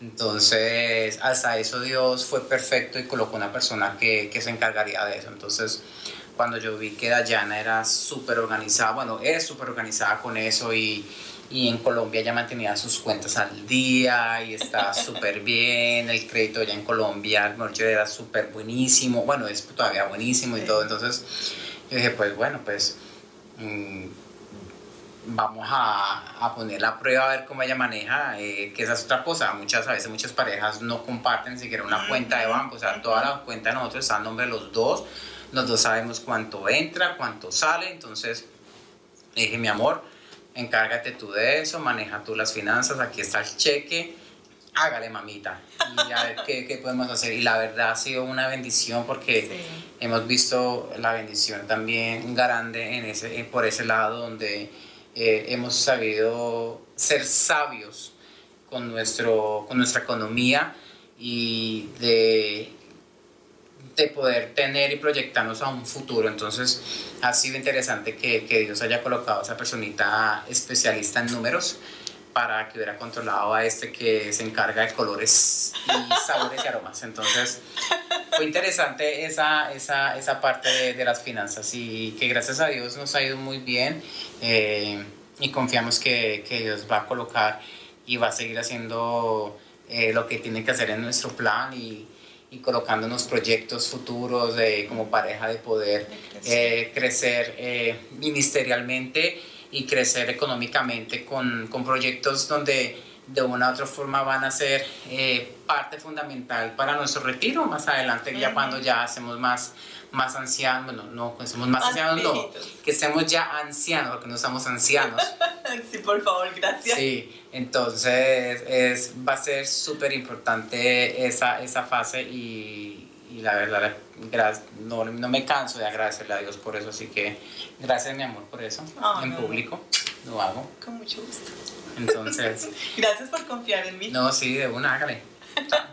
entonces hasta eso Dios fue perfecto y colocó una persona que, que se encargaría de eso. Entonces cuando yo vi que Dayana era súper organizada bueno es súper organizada con eso y y en Colombia ya mantenía sus cuentas al día y estaba súper bien, el crédito ya en Colombia, el mortgage era súper buenísimo, bueno, es todavía buenísimo y todo, entonces yo dije, pues bueno, pues mm, vamos a, a poner la prueba a ver cómo ella maneja, eh, que esa es otra cosa, muchas a veces muchas parejas no comparten siquiera una cuenta de banco, o sea, toda la cuenta de nosotros está a nombre de los dos, los dos sabemos cuánto entra, cuánto sale, entonces le dije, mi amor, encárgate tú de eso, maneja tú las finanzas, aquí está el cheque, hágale mamita. Y a ver qué, qué podemos hacer. Y la verdad ha sido una bendición porque Sí. hemos visto la bendición también grande en ese, por ese lado donde eh, hemos sabido ser sabios con, nuestro, con nuestra economía y de de poder tener y proyectarnos a un futuro. Entonces ha sido interesante que, que Dios haya colocado a esa personita especialista en números para que hubiera controlado a este que se encarga de colores y sabores y aromas. Entonces fue interesante esa, esa, esa parte de, de las finanzas y que gracias a Dios nos ha ido muy bien eh, y confiamos que, que Dios va a colocar y va a seguir haciendo eh, lo que tiene que hacer en nuestro plan y, y colocándonos proyectos futuros de, como pareja de poder De crecer. eh, crecer eh, ministerialmente y crecer económicamente con, con proyectos donde de una u otra forma van a ser eh, parte fundamental para nuestro retiro más adelante, ya cuando ya hacemos más, más ancianos, bueno, no, que somos más, Más ancianos, no, que estemos ya ancianos, porque no estamos ancianos. Sí, por favor, gracias. Sí, entonces es, va a ser súper importante esa, esa fase y, y la verdad no, no me canso de agradecerle a Dios por eso, así que gracias mi amor por eso, Ah, en no. público, lo hago. Con mucho gusto. Entonces, Gracias por confiar en mí. no, sí, de una, hágale.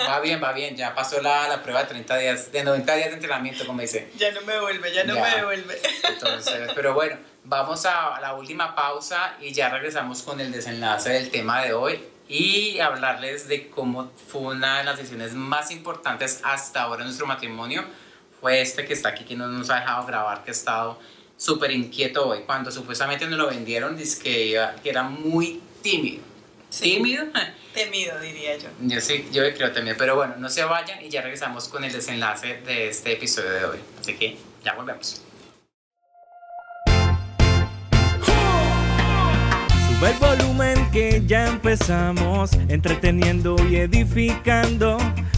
Va bien, va bien, ya pasó la, la prueba de 30 días, de 90 días de entrenamiento, como dice. Ya no me devuelve, ya no Ya. me devuelve. Entonces, pero bueno, vamos a la última pausa y ya regresamos con el desenlace del tema de hoy y hablarles de cómo fue una de las decisiones más importantes hasta ahora en nuestro matrimonio. Fue este que está aquí, que no nos ha dejado grabar, que ha estado súper inquieto hoy. Cuando supuestamente nos lo vendieron, dice que, iba- que era muy tímido. tímido. Temido, diría yo. Yo sí, yo creo también, pero bueno, no se vayan y ya regresamos con el desenlace de este episodio de hoy. Así que ya volvemos. Sube el volumen que ya empezamos, entreteniendo y edificando.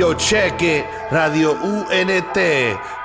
Yo check it, Radio UNT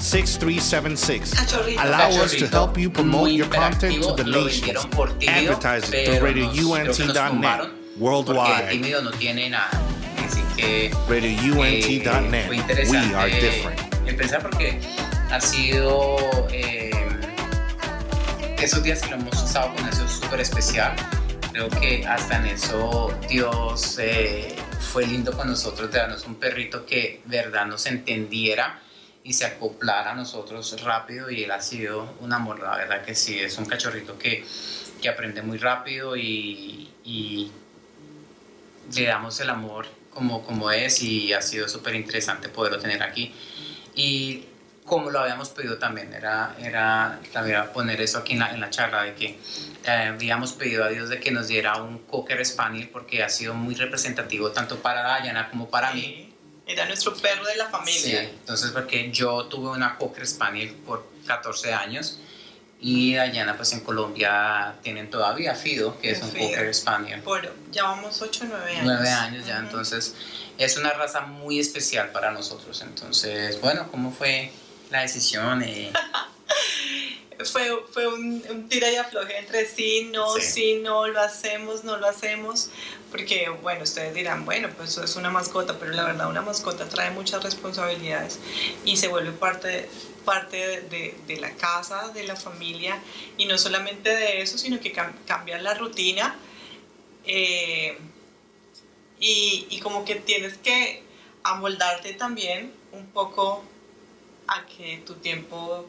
6376. Cachorrito. Allow us to help you promote your content to the tímido, Advertise it through RadioUNT.net worldwide. tímido no tiene nada. Así que RadioUNT.net. eh, We are different. Empezar porque ha sido eh, esos días que lo hemos usado con eso súper especial. Creo que hasta en eso Dios eh, fue lindo con nosotros de darnos un perrito que de verdad nos entendiera y se acoplara a nosotros rápido y él ha sido un amor, la verdad que sí, es un cachorrito que, que aprende muy rápido y, le damos el amor como, como es y ha sido súper interesante poderlo tener aquí. Y como lo habíamos pedido también, era, era también poner eso aquí en la, en la charla, de que eh, habíamos pedido a Dios de que nos diera un Cocker Spaniel porque ha sido muy representativo tanto para Dayana como para mí. Sí, Era nuestro perro de la Sí, familia. entonces porque yo tuve una Cocker Spaniel por 14 años y Dayana pues en Colombia tienen todavía Fido, que es Un Fido. Cocker Spaniel. Por, ya vamos 8 o 9 años. Nueve años ya, entonces es una raza muy especial para nosotros. Entonces, bueno, ¿cómo fue la decisión? Eh, fue, fue un, un tira y afloje entre sí, no, Sí. sí. no, lo hacemos, no lo hacemos, porque bueno, ustedes dirán, bueno, pues eso es una mascota, pero la verdad una mascota trae muchas responsabilidades y se vuelve parte, parte de, de- de la casa, de la familia, y no solamente de eso, sino que cam- cambia la rutina. eh, y, y como que tienes que amoldarte también un poco a que tu tiempo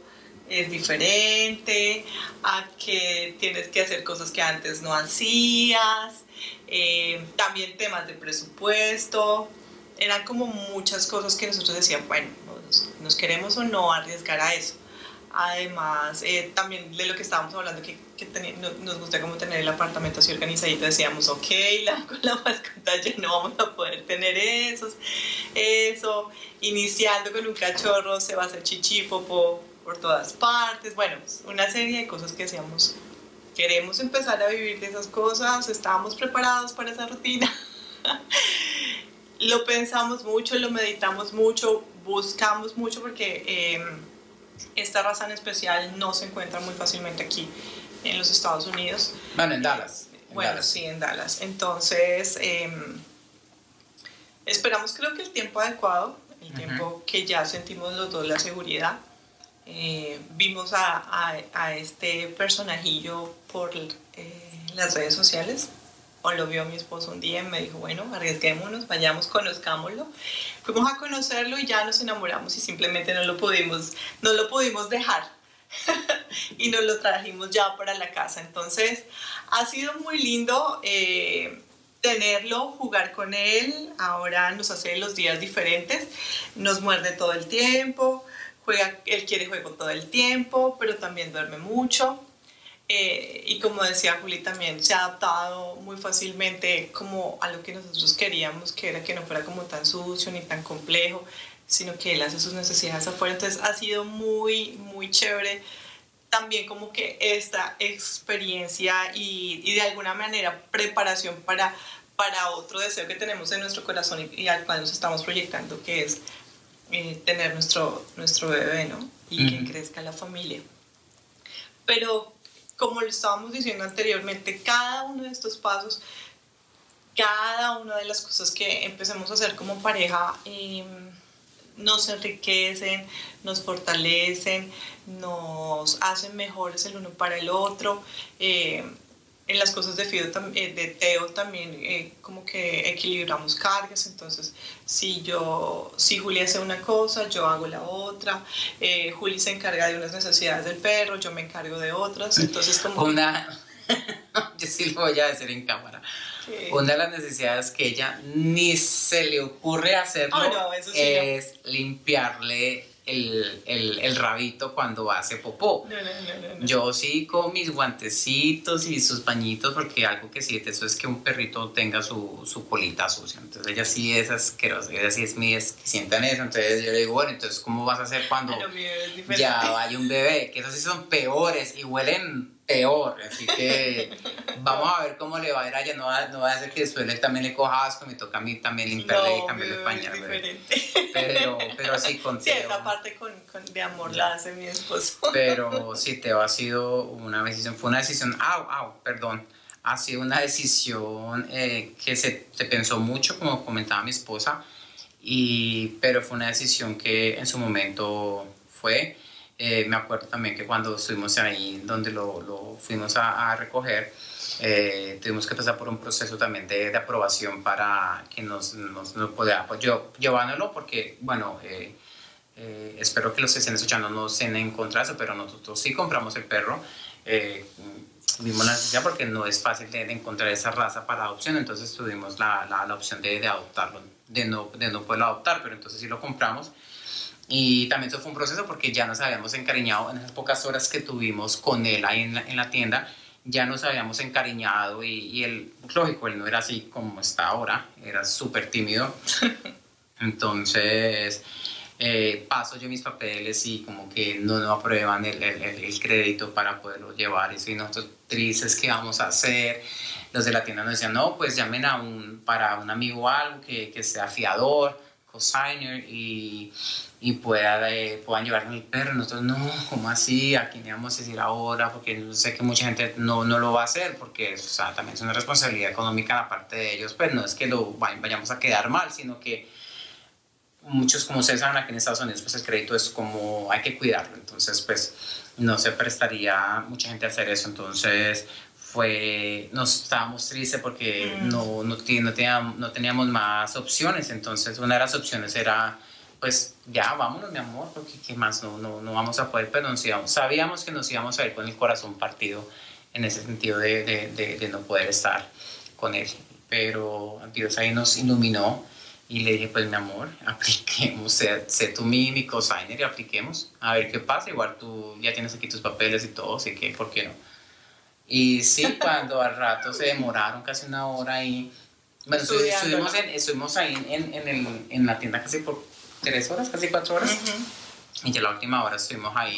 es diferente, a que tienes que hacer cosas que antes no hacías, eh, también temas de presupuesto, eran como muchas cosas que nosotros decíamos, bueno, nos, queremos o no arriesgar a eso. Además, eh, también de lo que estábamos hablando, que, nos gusta como tener el apartamento así organizadito, decíamos, ok, la, con la mascota ya no vamos a poder tener esos, eso, iniciando con un cachorro se va a hacer chichi, popó por todas partes, bueno, una serie de cosas que decíamos, queremos empezar a vivir de esas cosas, estábamos preparados para esa rutina. lo pensamos mucho, lo meditamos mucho, buscamos mucho porque eh, esta raza en especial no se encuentra muy fácilmente aquí en los Estados Unidos. Bueno, en Dallas. en Bueno, Dallas. sí, en Dallas. Entonces, eh, esperamos creo que el tiempo adecuado, el tiempo que ya sentimos los dos la seguridad. Eh, vimos a, a- a este personajillo por eh, las redes sociales, o lo vio mi esposo un día y me dijo, bueno, arriesguémonos, vayamos, conozcámoslo. Fuimos a conocerlo y ya nos enamoramos y simplemente no lo pudimos, no lo pudimos dejar. y nos lo trajimos ya para la casa. Entonces, ha sido muy lindo eh, tenerlo, jugar con él. Ahora nos hace los días diferentes, nos muerde todo el tiempo, juega, él quiere juego todo el tiempo, pero también duerme mucho. Eh, y como decía Juli también se ha adaptado muy fácilmente como a lo que nosotros queríamos, que era que no fuera como tan sucio ni tan complejo, sino que él hace sus necesidades afuera. Entonces ha sido muy, muy chévere también como que esta experiencia y, de alguna manera preparación para, para otro deseo que tenemos en nuestro corazón y, y al cual nos estamos proyectando, que es eh, tener nuestro, nuestro bebé, ¿no? Y que crezca la familia. Pero como lo estábamos diciendo anteriormente, cada uno de estos pasos, cada una de las cosas que empecemos a hacer como pareja, eh, nos enriquecen, nos fortalecen, nos hacen mejores el uno para el otro. Eh, en las cosas de, Fido, eh, de Teo también eh, como que equilibramos cargas, entonces si yo, si Juli hace una cosa, yo hago la otra, eh, Juli se encarga de unas necesidades del perro, yo me encargo de otras, entonces como Una, yo sí lo voy a decir en cámara. Una de las necesidades que ella ni se le ocurre hacerlo Oh, no, sí, no. es limpiarle el, el- el rabito cuando hace popó. No, no, no, no, no. Yo sí con mis guantecitos y sus pañitos, porque algo que sí eso es que un perrito tenga su, su colita sucia. Entonces ella sí es asquerosa, ella sí es muy exquisita en eso. Entonces yo le digo, bueno, entonces ¿cómo vas a hacer cuando ya vaya un bebé? Que esos sí son peores y huelen peor. Así que vamos a ver cómo le va a ir a ella. No va, no va a ser que después él también le coja asco, me toca a mí también limpiarle y No, cambiarle el pañal. Pero, pero sí con Sí, esa parte con, con de amor la hace mi esposo. Pero sí, Teo ha sido una decisión, fue una decisión, au, au, perdón, ha sido una decisión eh, que se, se pensó mucho, como comentaba mi esposa, y, pero fue una decisión que en su momento fue. Eh, me acuerdo también que cuando estuvimos ahí donde lo, lo fuimos a, a recoger, eh, tuvimos que pasar por un proceso también de, de aprobación para que nos, nos, nos pudiera, pues yo llevándolo porque, bueno, eh, eh, espero que los que estén escuchando no estén en contra pero nosotros sí compramos el perro. Eh, vimos la necesidad porque no es fácil de, de encontrar esa raza para adopción, entonces tuvimos la, la, la opción de, de adoptarlo, de no, de no poderlo adoptar, pero entonces sí lo compramos. Y también eso fue un proceso porque ya nos habíamos encariñado en esas pocas horas que tuvimos con él ahí en la, en la tienda, ya nos habíamos encariñado y, y él, lógico, él no era así como está ahora, era súper tímido. Entonces, eh, paso yo mis papeles y como que no nos aprueban el, el, crédito para poderlo llevar. Y si nosotros tristes, ¿qué vamos a hacer? Los de la tienda nos decían, no, pues llamen a un, para un amigo o algo que, que sea fiador, cosigner y, y pueda, eh, puedan llevar el perro. Nosotros, no, ¿cómo así? ¿A quién le vamos a decir ahora? Porque yo sé que mucha gente no, no lo va a hacer porque o sea, también es una responsabilidad económica la parte de ellos. Pues no es que lo vay- vayamos a quedar mal, sino que muchos, como ustedes saben, aquí en Estados Unidos, pues el crédito es como hay que cuidarlo. Entonces, pues no se prestaría mucha gente a hacer eso. Entonces, fue, nos estábamos tristes porque no, no, ti- no, teníamos, no teníamos más opciones. Entonces, una de las opciones era, pues ya, vámonos, mi amor, porque qué más, no, no, no vamos a poder, pero nos íbamos- sabíamos que nos íbamos a ir con el corazón partido en ese sentido de, de, de, de no poder estar con él. Pero Dios ahí nos iluminó y le dije, pues mi amor, apliquemos, sé, sé tú mi, mi cosigner y apliquemos, a ver qué pasa. Igual tú ya tienes aquí tus papeles y todo, así que, ¿por qué no? Y sí, cuando al rato se demoraron casi una hora y... Bueno, estuvimos, en, estuvimos ahí en, en, el, en la tienda casi por tres horas, casi cuatro horas. Y ya la última hora estuvimos ahí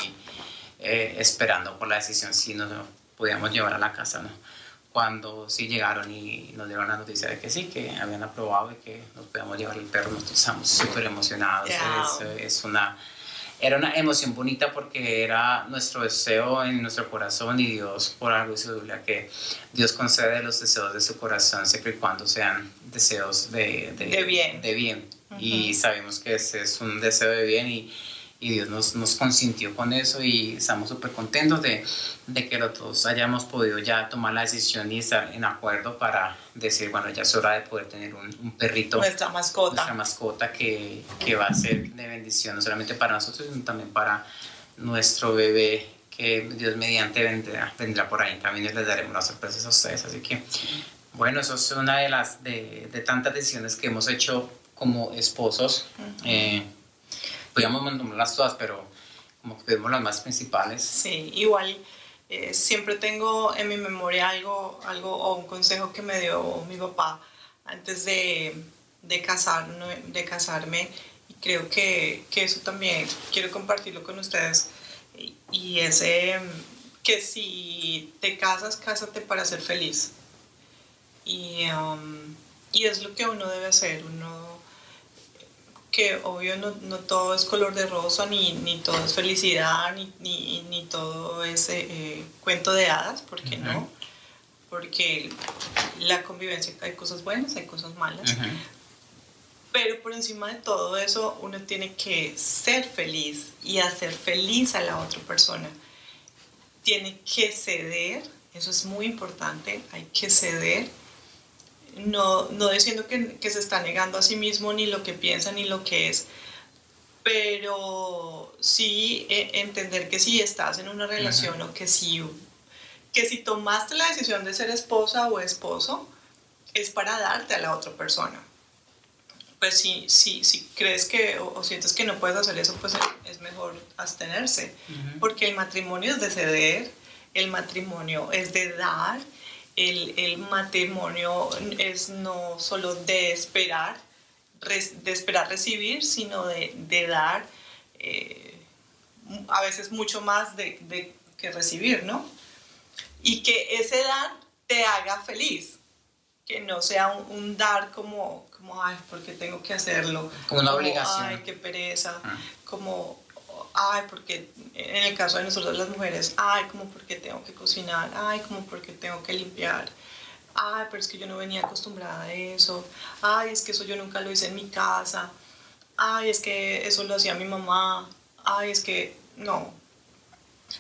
eh, esperando por la decisión si nos podíamos llevar a la casa, ¿no? Cuando sí llegaron y nos dieron la noticia de que sí, que habían aprobado y que nos podíamos llevar el perro, nosotros estamos súper emocionados. Wow. Es, es una, era una emoción bonita porque era nuestro deseo en nuestro corazón y Dios, por algo hizo que Dios concede los deseos de su corazón siempre y cuando sean deseos de, De bien. de bien. Y sabemos que ese es un deseo de bien y, y Dios nos, nos consintió con eso y estamos súper contentos de, de que los dos hayamos podido ya tomar la decisión y estar en acuerdo para decir, bueno, ya es hora de poder tener un, un perrito, Nuestra mascota. nuestra mascota que, que va a ser de bendición, no solamente para nosotros, sino también para nuestro bebé que Dios mediante vendrá, vendrá por ahí y les daremos las sorpresas a ustedes. Así que, bueno, eso es una de las de, de tantas decisiones que hemos hecho como esposos. Eh, podríamos nombrarlas todas, pero como que vemos las más principales. Sí, igual eh, siempre tengo en mi memoria algo, algo o un consejo que me dio mi papá antes de, de, casar, de casarme. Y creo que, que eso también quiero compartirlo con ustedes. Y, es eh, que si te casas, cásate para ser feliz. Y, um, y es lo que uno debe hacer, uno que obvio no, no todo es color de rosa, ni, ni todo es felicidad, ni, ni, ni todo es eh, eh, cuento de hadas, ¿por qué no? Porque la convivencia, hay cosas buenas, hay cosas malas, pero por encima de todo eso uno tiene que ser feliz y hacer feliz a la otra persona. Tiene que ceder, eso es muy importante, hay que ceder no, no diciendo que, que se está negando a sí mismo ni lo que piensa ni lo que es, pero sí eh, entender que si estás en una relación o que si, que si tomaste la decisión de ser esposa o esposo, es para darte a la otra persona. Pues si, si, si crees que o, o sientes que no puedes hacer eso, pues es mejor abstenerse, porque el matrimonio es de ceder, el matrimonio es de dar, el, el matrimonio es no solo de esperar, de esperar recibir, sino de, de dar eh, a veces mucho más de, de que recibir, ¿no? Y que ese dar te haga feliz, que no sea un, un dar como, como, ay, porque tengo que hacerlo. Como una obligación. Ay, qué pereza. Ah. Como, ay, porque en el caso de nosotros las mujeres, ay, como porque tengo que cocinar, ay, como porque tengo que limpiar. Ay, pero es que yo no venía acostumbrada a eso. Ay, es que eso yo nunca lo hice en mi casa. Ay, es que eso lo hacía mi mamá. Ay, es que no.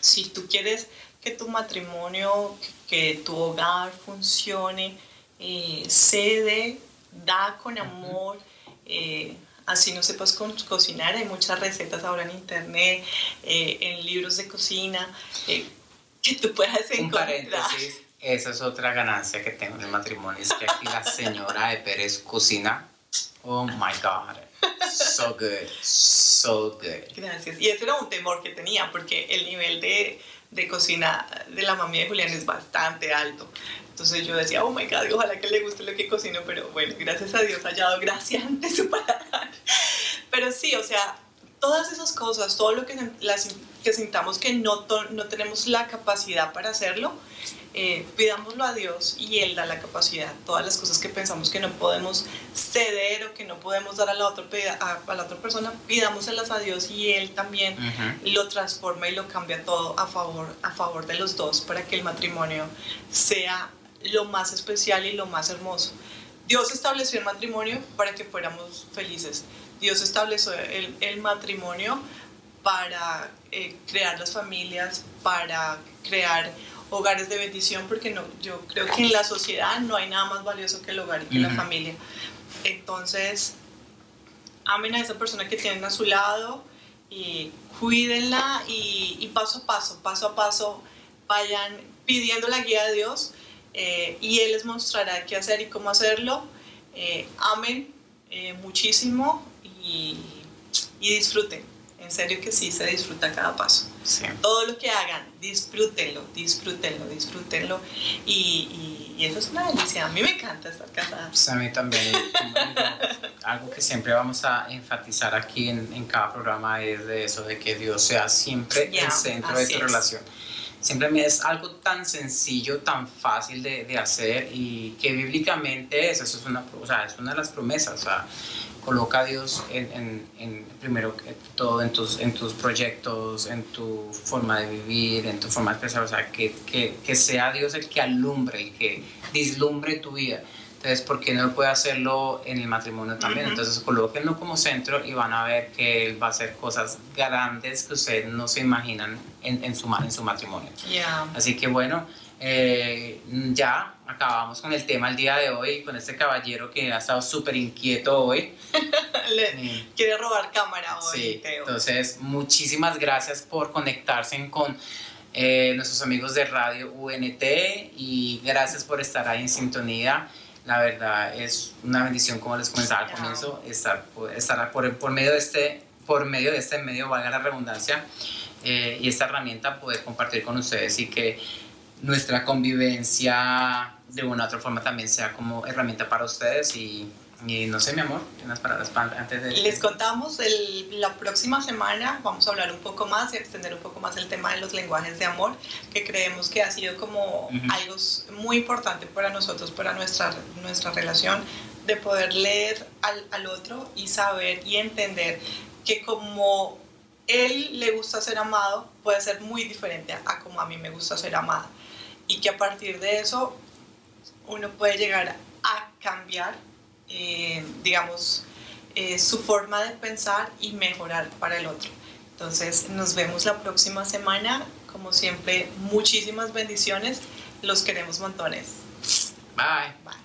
Si tú quieres que tu matrimonio, que, que tu hogar funcione, eh, cede, da con amor. eh, así no sepas co- cocinar, hay muchas recetas ahora en internet, eh, en libros de cocina, eh, que tú puedas Un encontrar. paréntesis, esa es otra ganancia que tengo en el matrimonio, es que aquí la señora de Pérez cocina. Oh my God, so good, so good. Gracias. Y ese era un temor que tenía, porque el nivel de, de cocina de la mami de Julián es bastante alto. Entonces yo decía, oh my God, ojalá que le guste lo que cocino, pero bueno, gracias a Dios haya dado gracia ante su paladar. Pero sí, o sea, todas esas cosas, todo lo que las, que sintamos que no, no tenemos la capacidad para hacerlo, eh, pidámoslo a Dios y Él da la capacidad. Todas las cosas que pensamos que no podemos ceder o que no podemos dar a la otra, a, a la otra persona, pidámoselas a Dios y Él también lo transforma y lo cambia todo a favor, a favor de los dos para que el matrimonio sea lo más especial y lo más hermoso. Dios estableció el matrimonio para que fuéramos felices. Dios estableció el, el matrimonio para eh, crear las familias, para crear hogares de bendición, porque no, yo creo que en la sociedad no hay nada más valioso que el hogar y que la familia. Entonces, amen a esa persona que tienen a su lado y cuídenla y, y paso a paso, paso a paso, vayan pidiendo la guía de Dios eh, y Él les mostrará qué hacer y cómo hacerlo. Eh, amen eh, muchísimo y, y disfruten. En serio que sí, se disfruta cada paso. Sí. Todo lo que hagan, disfrútenlo, disfrútenlo, disfrútenlo. Y, y- y eso es una delicia. A mí me encanta estar casada. Pues a mí también. algo que siempre vamos a enfatizar aquí en, en cada programa es de eso, de que Dios sea siempre el centro de tu es. Siempre es algo tan sencillo, tan fácil de, de hacer y que bíblicamente es, eso es una, o sea, es una de las promesas. O sea, coloca a Dios en, en- primero todo en tus, en tus proyectos, en tu forma de vivir, en tu forma de expresar, o sea, que, que, que sea Dios el que alumbre, el que dislumbre tu vida. Entonces, ¿por qué no puede hacerlo en el matrimonio también? Ujú. Entonces, colóquenlo como centro y van a ver que Él va a hacer cosas grandes que ustedes no se imaginan en, en, su, en su matrimonio. Así que bueno, eh, ya acabamos con el tema el día de hoy, con este caballero que ha estado súper inquieto hoy. Le- quiere robar cámara hoy, Sí, Teo. entonces muchísimas gracias por conectarse con eh, nuestros amigos de Radio UNT y gracias por estar ahí en sintonía. La verdad es una bendición, como les comentaba al comienzo, estar, estar por, por medio de este por medio de este medio, valga la redundancia, eh, y esta herramienta poder compartir con ustedes y que nuestra convivencia de una u otra forma también sea como herramienta para ustedes y, y no sé, mi amor, unas palabras pa- antes de... Les contamos, el- la próxima semana vamos a hablar un poco más y extender un poco más el tema de los lenguajes de amor, que creemos que ha sido como Ujú. algo s- muy importante para nosotros, para nuestra, nuestra relación, de poder leer al, al otro y saber y entender que como él le gusta ser amado, puede ser muy diferente a, a como a mí me gusta ser amada. Y que a partir de eso uno puede llegar a cambiar, eh, digamos, eh, su forma de pensar y mejorar para el otro. Entonces nos vemos la próxima semana. Como siempre, muchísimas bendiciones. Los queremos montones. Bye. Bye.